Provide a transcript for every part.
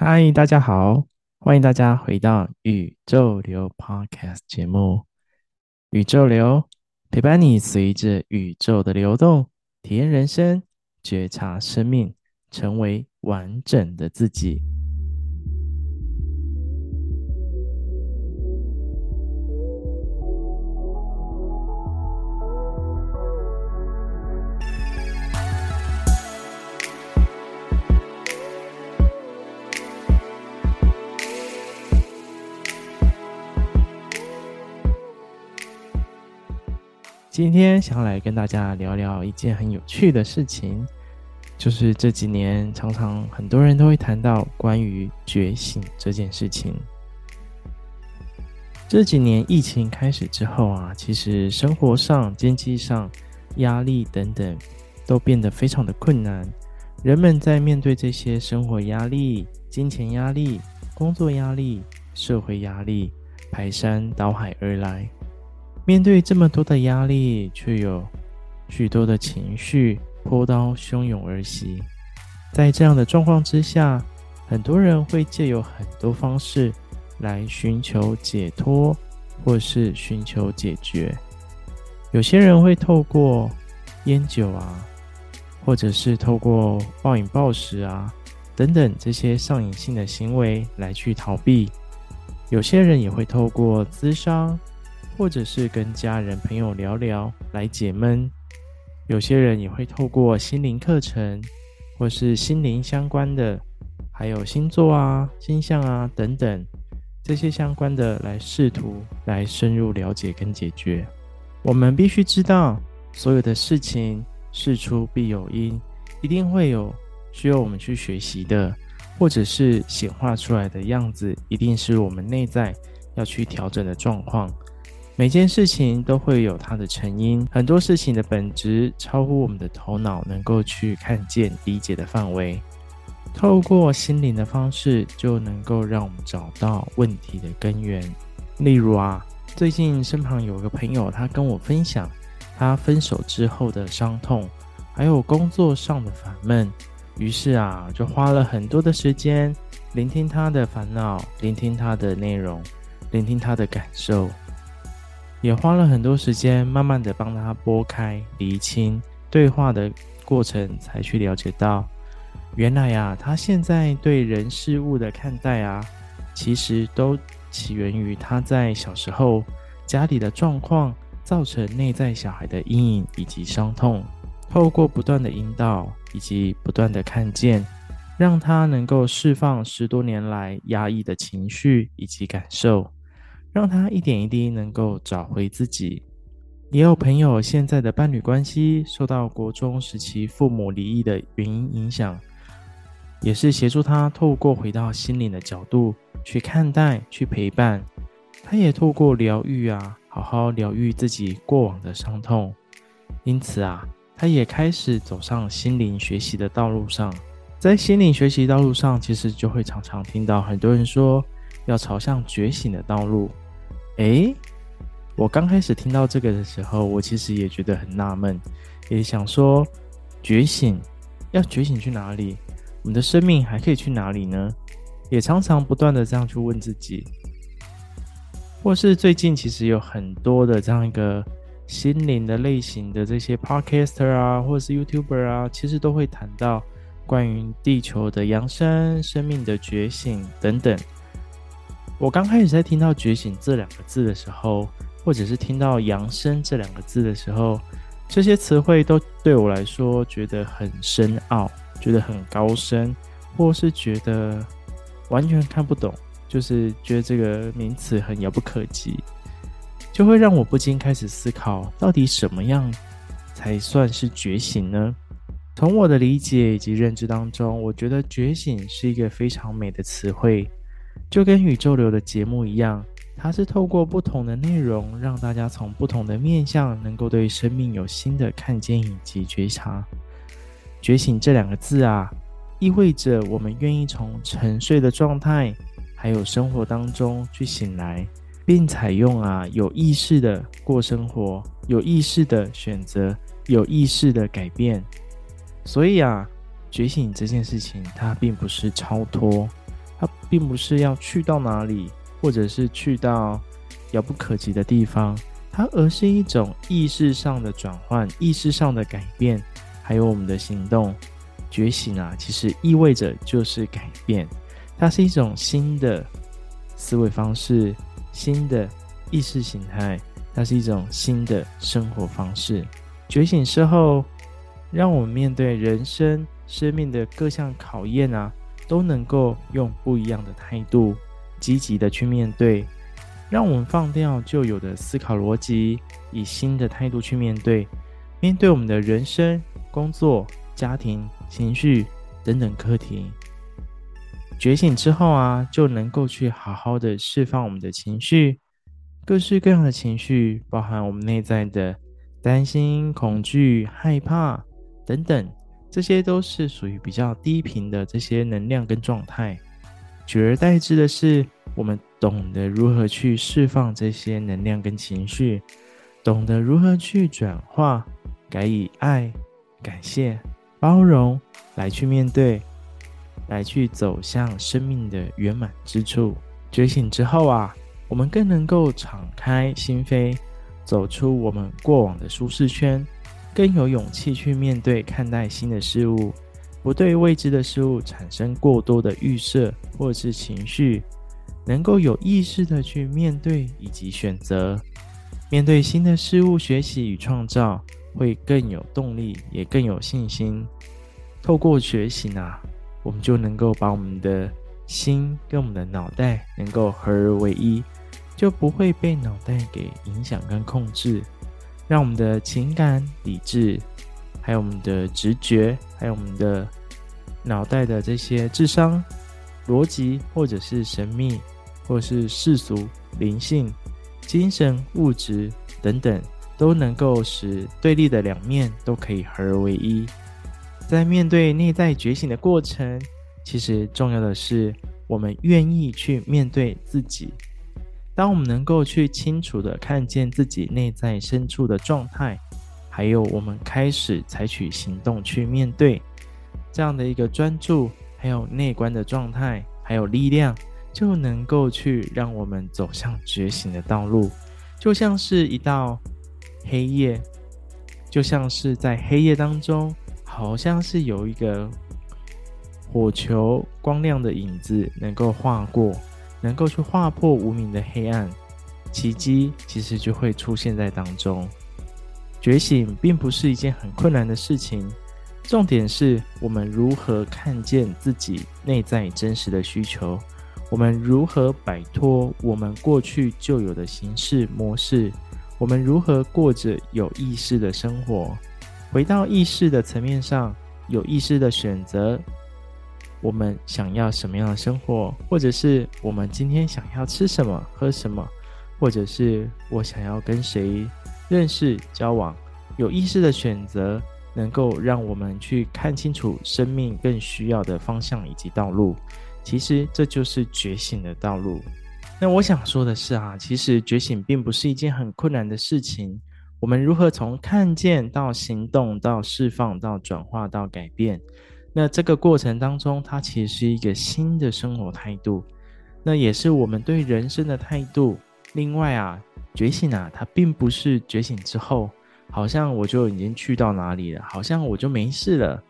嗨，大家好，欢迎大家回到宇宙流 Podcast 节目。宇宙流陪伴你，随着宇宙的流动，体验人生，觉察生命，成为完整的自己。今天想来跟大家聊聊一件很有趣的事情，就是这几年常常很多人都会谈到关于觉醒这件事情。这几年疫情开始之后啊，其实生活上、经济上、压力等等都变得非常的困难。人们在面对这些生活压力、金钱压力、工作压力、社会压力排山倒海而来。面对这么多的压力，却有许多的情绪波涛汹涌而袭。在这样的状况之下，很多人会借由很多方式来寻求解脱，或是寻求解决。有些人会透过烟酒啊，或者是透过暴饮暴食啊等等这些上瘾性的行为来去逃避。有些人也会透过咨商。或者是跟家人朋友聊聊来解闷，有些人也会透过心灵课程，或是心灵相关的，还有星座啊、星象啊等等这些相关的来试图来深入了解跟解决。我们必须知道，所有的事情事出必有因，一定会有需要我们去学习的，或者是显化出来的样子，一定是我们内在要去调整的状况。每件事情都会有它的成因，很多事情的本质超乎我们的头脑能够去看见、理解的范围。透过心灵的方式，就能够让我们找到问题的根源。例如啊，最近身旁有个朋友，他跟我分享他分手之后的伤痛，还有工作上的烦闷。于是啊，就花了很多的时间聆听他的烦恼，聆听他的内容，聆听他的感受。也花了很多时间，慢慢的帮他拨开、厘清对话的过程，才去了解到，原来呀，他现在对人事物的看待啊，其实都起源于他在小时候家里的状况，造成内在小孩的阴影以及伤痛。透过不断的引导以及不断的看见，让他能够释放十多年来压抑的情绪以及感受。让他一点一滴能够找回自己。也有朋友现在的伴侣关系受到国中时期父母离异的原因影响，也是协助他透过回到心灵的角度去看待、去陪伴。他也透过疗愈啊，好好疗愈自己过往的伤痛。因此啊，他也开始走上心灵学习的道路上。在心灵学习道路上，其实就会常常听到很多人说。要朝向觉醒的道路，诶，我刚开始听到这个的时候，我其实也觉得很纳闷，也想说，觉醒要觉醒去哪里？我们的生命还可以去哪里呢？也常常不断的这样去问自己，或是最近其实有很多的这样一个心灵的类型的这些 podcaster 啊，或者是 YouTuber 啊，其实都会谈到关于地球的扬升、生命的觉醒等等。我刚开始在听到“觉醒”这两个字的时候，或者是听到“扬升”这两个字的时候，这些词汇都对我来说觉得很深奥，觉得很高深，或是觉得完全看不懂，就是觉得这个名词很遥不可及，就会让我不禁开始思考，到底什么样才算是觉醒呢？从我的理解以及认知当中，我觉得“觉醒”是一个非常美的词汇。就跟宇宙流的节目一样，它是透过不同的内容，让大家从不同的面向，能够对生命有新的看见以及觉察。觉醒这两个字啊，意味着我们愿意从沉睡的状态，还有生活当中去醒来，并采用啊有意识的过生活，有意识的选择，有意识的改变。所以啊，觉醒这件事情，它并不是超脱，它并不是要去到哪里，或者是去到遥不可及的地方，它而是一种意识上的转换，意识上的改变，还有我们的行动。觉醒啊，其实意味着就是改变，它是一种新的思维方式，新的意识形态，它是一种新的生活方式。觉醒之后，让我们面对人生、生命的各项考验啊，都能够用不一样的态度，积极的去面对。让我们放掉旧有的思考逻辑，以新的态度去面对，面对我们的人生、工作、家庭。情绪等等课题，觉醒之后啊，就能够去好好的释放我们的情绪，各式各样的情绪，包含我们内在的担心、恐惧、害怕等等，这些都是属于比较低频的这些能量跟状态。取而代之的是，我们懂得如何去释放这些能量跟情绪，懂得如何去转化，改以爱、感谢。包容来去面对，来去走向生命的圆满之处。觉醒之后啊，我们更能够敞开心扉，走出我们过往的舒适圈，更有勇气去面对、看待新的事物，不对未知的事物产生过多的预设或是情绪，能够有意识的去面对以及选择，面对新的事物，学习与创造。会更有动力，也更有信心。透过觉醒啊，我们就能够把我们的心跟我们的脑袋能够合而为一，就不会被脑袋给影响跟控制，让我们的情感、理智，还有我们的直觉，还有我们的脑袋的这些智商、逻辑，或者是神秘，或者是世俗、灵性、精神、物质等等。都能够使对立的两面都可以合而为一。在面对内在觉醒的过程，其实重要的是我们愿意去面对自己。当我们能够去清楚地看见自己内在深处的状态，还有我们开始采取行动去面对这样的一个专注，还有内观的状态，还有力量，就能够去让我们走向觉醒的道路，就像是一道。黑夜就像是在黑夜当中，好像是有一个火球光亮的影子能够划过，能够去划破无名的黑暗，奇迹其实就会出现在当中。觉醒并不是一件很困难的事情，重点是我们如何看见自己内在真实的需求，我们如何摆脱我们过去旧有的形式模式。我们如何过着有意识的生活？回到意识的层面上，有意识的选择，我们想要什么样的生活，或者是我们今天想要吃什么、喝什么，或者是我想要跟谁认识、交往，有意识的选择，能够让我们去看清楚生命更需要的方向以及道路。其实这就是觉醒的道路。那我想说的是啊，其实觉醒并不是一件很困难的事情。我们如何从看见到行动，到释放，到转化，到改变？那这个过程当中，它其实是一个新的生活态度，那也是我们对人生的态度。另外啊，觉醒啊，它并不是觉醒之后，好像我就已经去到哪里了，好像我就没事了，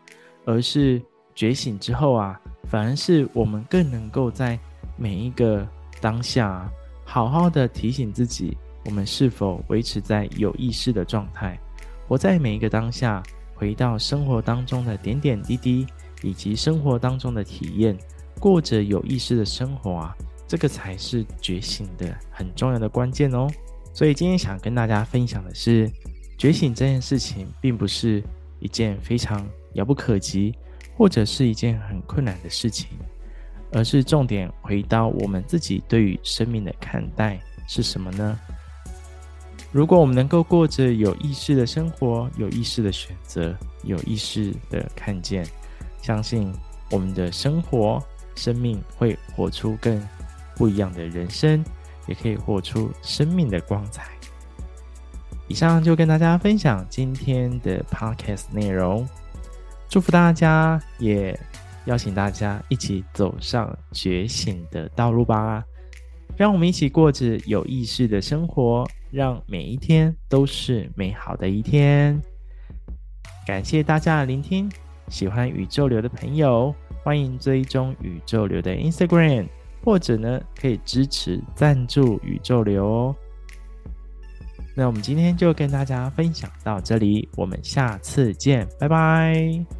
而是觉醒之后啊，反而是我们更能够在每一个。当下，好好的提醒自己，我们是否维持在有意识的状态，活在每一个当下，回到生活当中的点点滴滴，以及生活当中的体验，过着有意识的生活啊，这个才是觉醒的很重要的关键哦。所以今天想跟大家分享的是，觉醒这件事情，并不是一件非常遥不可及，或者是一件很困难的事情。而是重点回到我们自己对于生命的看待是什么呢？如果我们能够过着有意识的生活，有意识的选择，有意识的看见，相信我们的生活、生命会活出更不一样的人生，也可以活出生命的光彩。以上就跟大家分享今天的 Podcast 内容，祝福大家，也邀请大家一起走上觉醒的道路吧。让我们一起过着有意识的生活，让每一天都是美好的一天。感谢大家的聆听，喜欢宇宙流的朋友，欢迎追踪宇宙流的 Instagram，或者呢可以支持赞助宇宙流哦。那我们今天就跟大家分享到这里，我们下次见，拜拜。